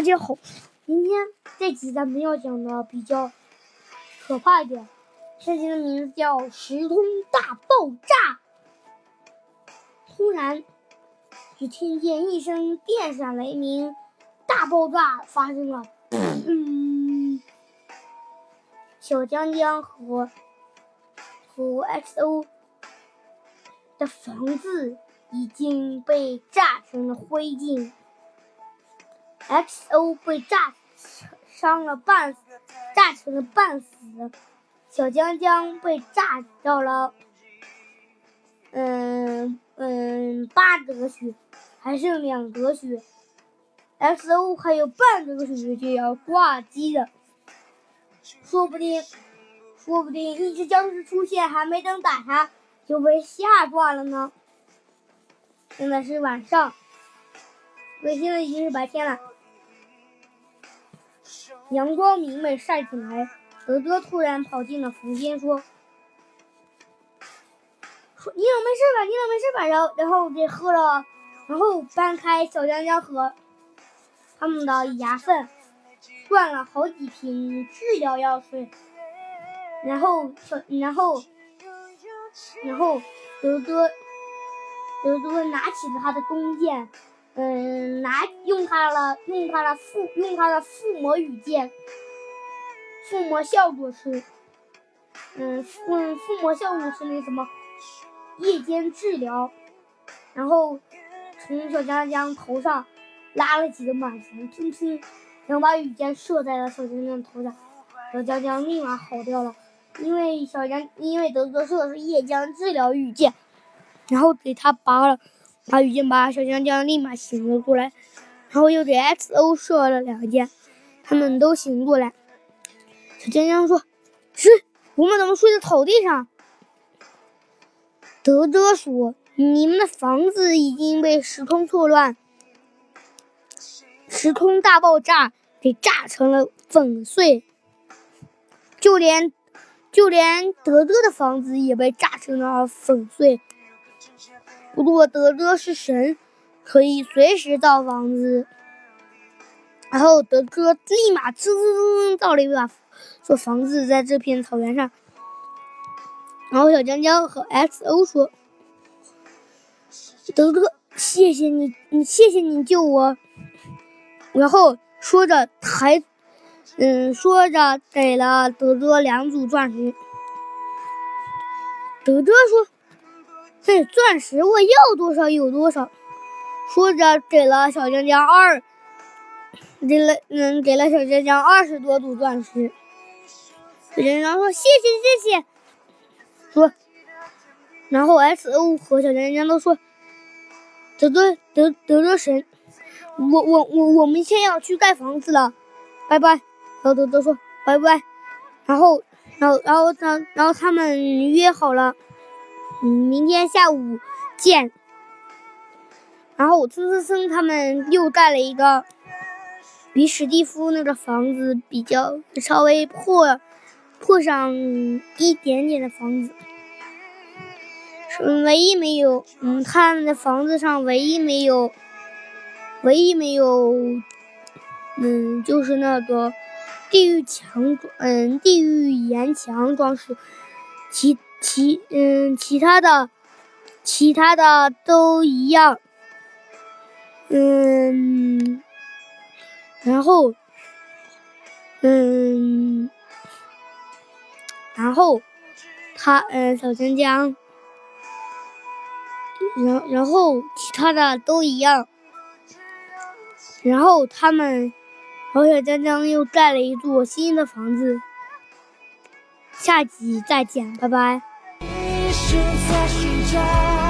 大家好，今天这集咱们要讲的比较可怕一点，这集的名字叫《时空大爆炸》。突然，只听见一声电闪雷鸣，大爆炸发生了。嗯，小江江和和 XO 的房子已经被炸成了灰烬。XO 被炸伤了半死，炸成了半死。小江江被炸到了，嗯嗯，八格血，还剩两格血。XO 还有半格血就要挂机了，说不定，说不定一只僵尸出现，还没等打他就被吓挂了呢。现在是晚上，对，现在已经是白天了。阳光明媚晒起来，德德突然跑进了房间，说：“说你老没事吧？你老没事吧？”然后，然后给喝了，然后搬开小江江和他们的牙缝，灌了好几瓶治疗药水，然后，然后，然后德德德德拿起了他的弓箭。嗯，拿用它了，用它的附用它的附魔羽箭，附魔效果是，嗯，附附魔效果是那什么，夜间治疗，然后从小江江头上拉了几个满弦，砰砰，然后把羽箭射在了小江江头上，小江江立马好掉了，因为小江因为德哥射的是夜间治疗羽箭，然后给他拔了。把羽箭把，小江江立马醒了过来，然后又给 XO 射了两箭，他们都醒过来。小江江说：“是，我们怎么睡在草地上？”德德说：“你们的房子已经被时空错乱、时空大爆炸给炸成了粉碎，就连就连德德的房子也被炸成了粉碎。”不过德哥是神，可以随时造房子。然后德哥立马滋滋滋造了一把做房子在这片草原上。然后小江江和 XO 说：“德哥，谢谢你，你谢谢你救我。”然后说着还，嗯，说着给了德哥两组钻石。德哥说。这钻石我要多少有多少，说着给了小江江二，给了嗯给了小江江二十多组钻石。小江江说谢谢谢谢，说，然后 S O 和小江江都说，德德德德德神，我我我我们先要去盖房子了，拜拜。然后德德说拜拜，然后然后然后然然后他们约好了。嗯，明天下午见。然后我蹭蹭蹭，他们又盖了一个比史蒂夫那个房子比较稍微破破上一点点的房子，唯一没有，嗯，他们的房子上唯一没有，唯一没有，嗯，就是那个地狱墙，嗯，地狱岩墙装饰，其。其嗯，其他的，其他的都一样，嗯，然后，嗯，然后他嗯，小江江，然然后其他的都一样，然后他们，然后小江江又盖了一座新的房子，下集再见，拜拜。正在寻找。